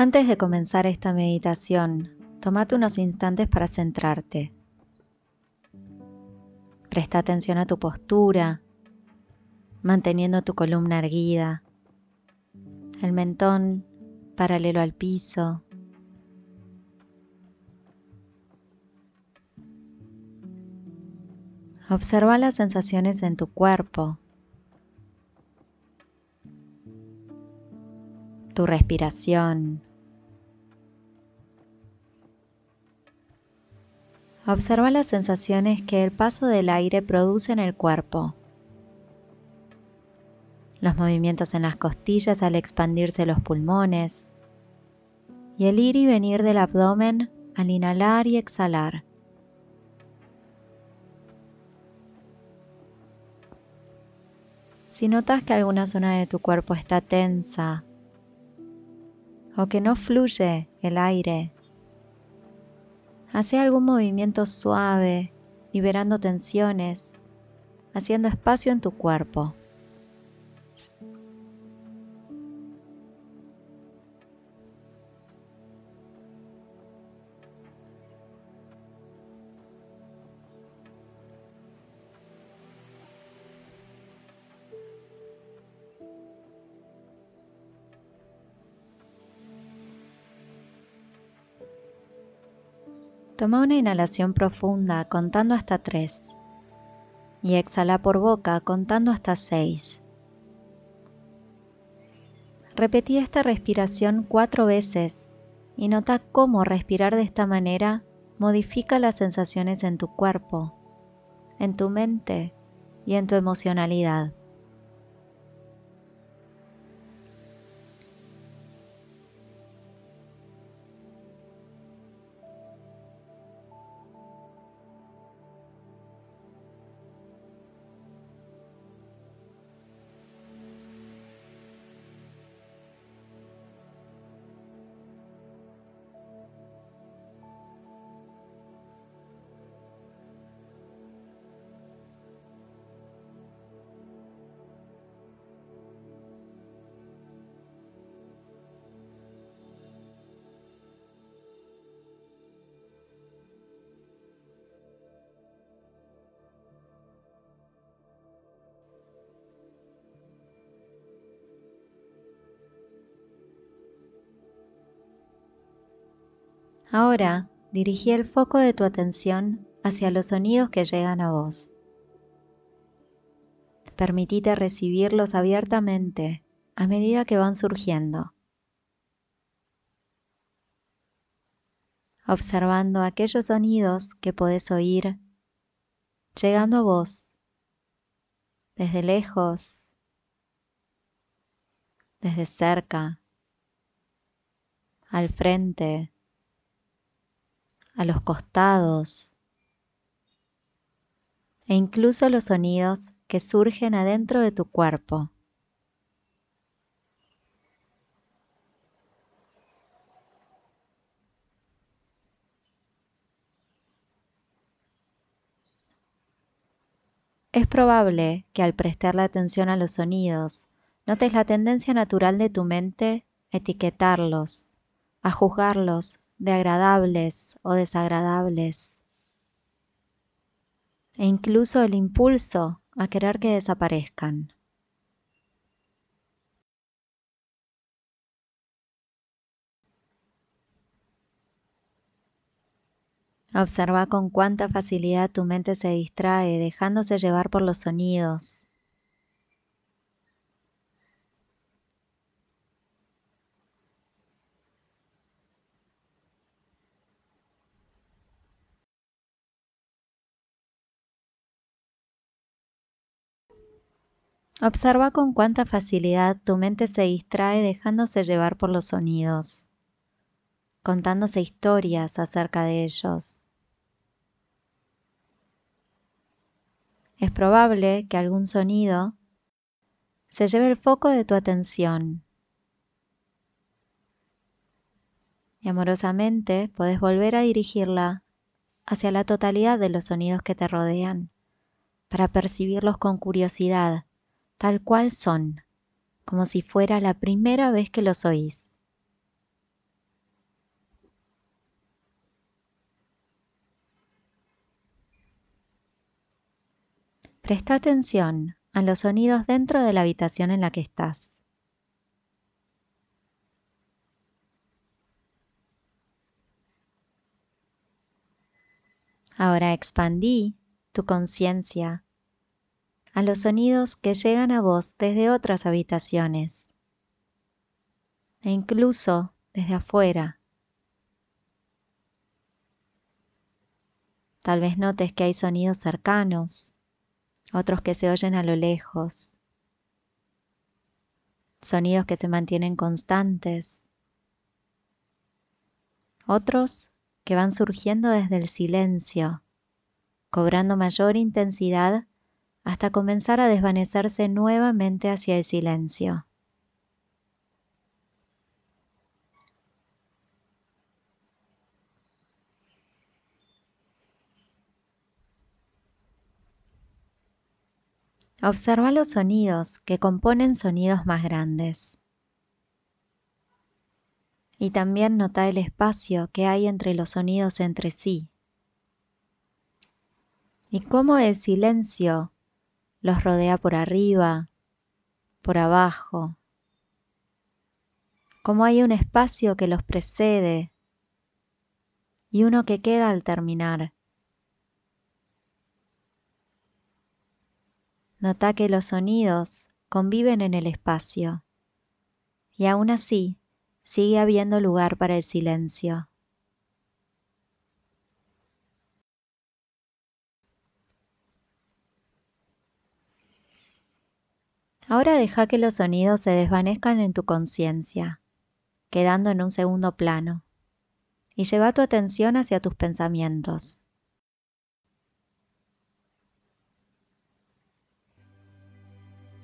Antes de comenzar esta meditación, tómate unos instantes para centrarte. Presta atención a tu postura, manteniendo tu columna erguida, el mentón paralelo al piso. Observa las sensaciones en tu cuerpo, tu respiración. Observa las sensaciones que el paso del aire produce en el cuerpo. Los movimientos en las costillas al expandirse los pulmones. Y el ir y venir del abdomen al inhalar y exhalar. Si notas que alguna zona de tu cuerpo está tensa o que no fluye el aire, Hace algún movimiento suave, liberando tensiones, haciendo espacio en tu cuerpo. Toma una inhalación profunda contando hasta 3 y exhala por boca contando hasta 6. Repetí esta respiración cuatro veces y nota cómo respirar de esta manera modifica las sensaciones en tu cuerpo, en tu mente y en tu emocionalidad. Ahora dirigí el foco de tu atención hacia los sonidos que llegan a vos. Permitite recibirlos abiertamente a medida que van surgiendo, observando aquellos sonidos que podés oír llegando a vos desde lejos, desde cerca, al frente a los costados e incluso los sonidos que surgen adentro de tu cuerpo. Es probable que al prestarle atención a los sonidos, notes la tendencia natural de tu mente a etiquetarlos, a juzgarlos de agradables o desagradables, e incluso el impulso a querer que desaparezcan. Observa con cuánta facilidad tu mente se distrae dejándose llevar por los sonidos, Observa con cuánta facilidad tu mente se distrae dejándose llevar por los sonidos, contándose historias acerca de ellos. Es probable que algún sonido se lleve el foco de tu atención. Y amorosamente puedes volver a dirigirla hacia la totalidad de los sonidos que te rodean, para percibirlos con curiosidad tal cual son, como si fuera la primera vez que los oís. Presta atención a los sonidos dentro de la habitación en la que estás. Ahora expandí tu conciencia a los sonidos que llegan a vos desde otras habitaciones e incluso desde afuera. Tal vez notes que hay sonidos cercanos, otros que se oyen a lo lejos, sonidos que se mantienen constantes, otros que van surgiendo desde el silencio, cobrando mayor intensidad hasta comenzar a desvanecerse nuevamente hacia el silencio. Observa los sonidos que componen sonidos más grandes. Y también nota el espacio que hay entre los sonidos entre sí. Y cómo el silencio los rodea por arriba, por abajo. Cómo hay un espacio que los precede y uno que queda al terminar. Nota que los sonidos conviven en el espacio y aún así sigue habiendo lugar para el silencio. Ahora deja que los sonidos se desvanezcan en tu conciencia, quedando en un segundo plano, y lleva tu atención hacia tus pensamientos.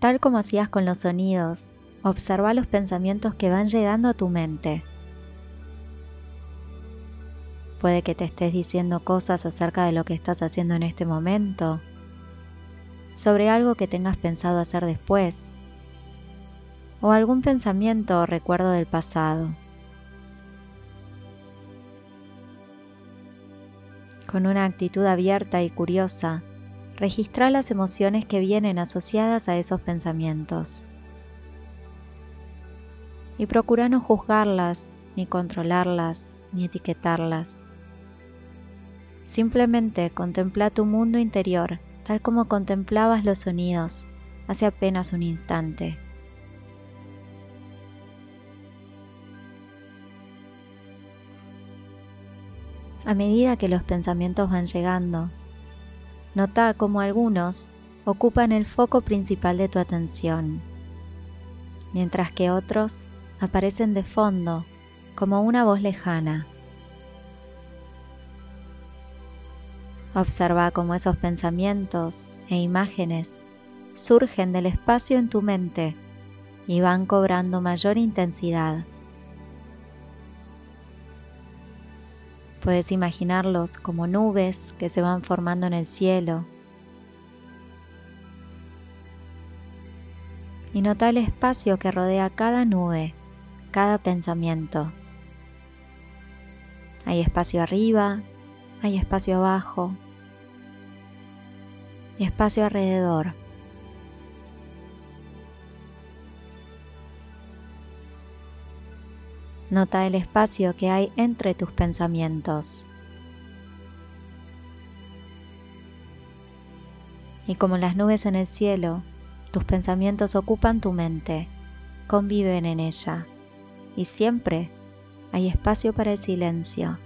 Tal como hacías con los sonidos, observa los pensamientos que van llegando a tu mente. Puede que te estés diciendo cosas acerca de lo que estás haciendo en este momento, sobre algo que tengas pensado hacer después, o algún pensamiento o recuerdo del pasado. Con una actitud abierta y curiosa, registra las emociones que vienen asociadas a esos pensamientos. Y procura no juzgarlas, ni controlarlas, ni etiquetarlas. Simplemente contempla tu mundo interior tal como contemplabas los sonidos hace apenas un instante. A medida que los pensamientos van llegando, Nota cómo algunos ocupan el foco principal de tu atención, mientras que otros aparecen de fondo como una voz lejana. Observa cómo esos pensamientos e imágenes surgen del espacio en tu mente y van cobrando mayor intensidad. Puedes imaginarlos como nubes que se van formando en el cielo. Y nota el espacio que rodea cada nube, cada pensamiento. Hay espacio arriba, hay espacio abajo espacio alrededor. Nota el espacio que hay entre tus pensamientos. Y como las nubes en el cielo, tus pensamientos ocupan tu mente, conviven en ella, y siempre hay espacio para el silencio.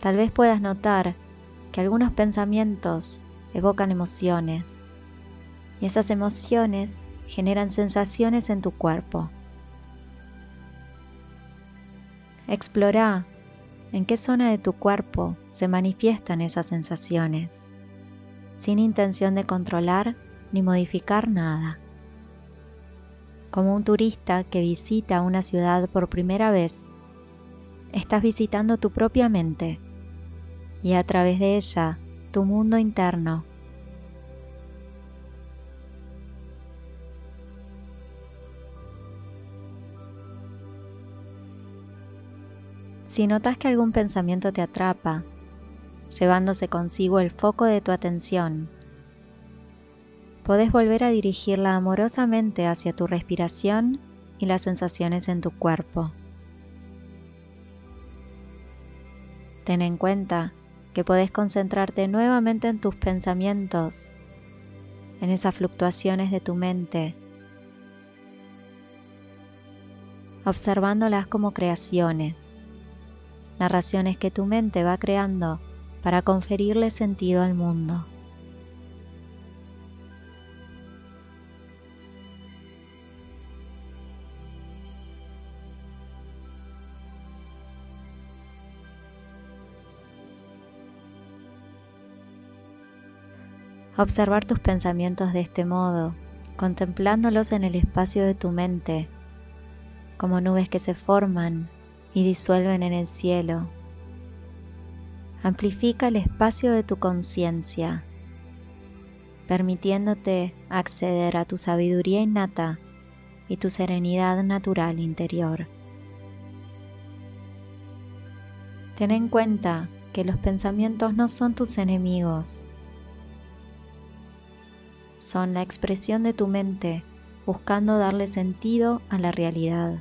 Tal vez puedas notar que algunos pensamientos evocan emociones y esas emociones generan sensaciones en tu cuerpo. Explora en qué zona de tu cuerpo se manifiestan esas sensaciones, sin intención de controlar ni modificar nada. Como un turista que visita una ciudad por primera vez, estás visitando tu propia mente y a través de ella tu mundo interno Si notas que algún pensamiento te atrapa, llevándose consigo el foco de tu atención, podés volver a dirigirla amorosamente hacia tu respiración y las sensaciones en tu cuerpo. Ten en cuenta que podés concentrarte nuevamente en tus pensamientos, en esas fluctuaciones de tu mente, observándolas como creaciones, narraciones que tu mente va creando para conferirle sentido al mundo. Observar tus pensamientos de este modo, contemplándolos en el espacio de tu mente, como nubes que se forman y disuelven en el cielo. Amplifica el espacio de tu conciencia, permitiéndote acceder a tu sabiduría innata y tu serenidad natural interior. Ten en cuenta que los pensamientos no son tus enemigos, son la expresión de tu mente buscando darle sentido a la realidad.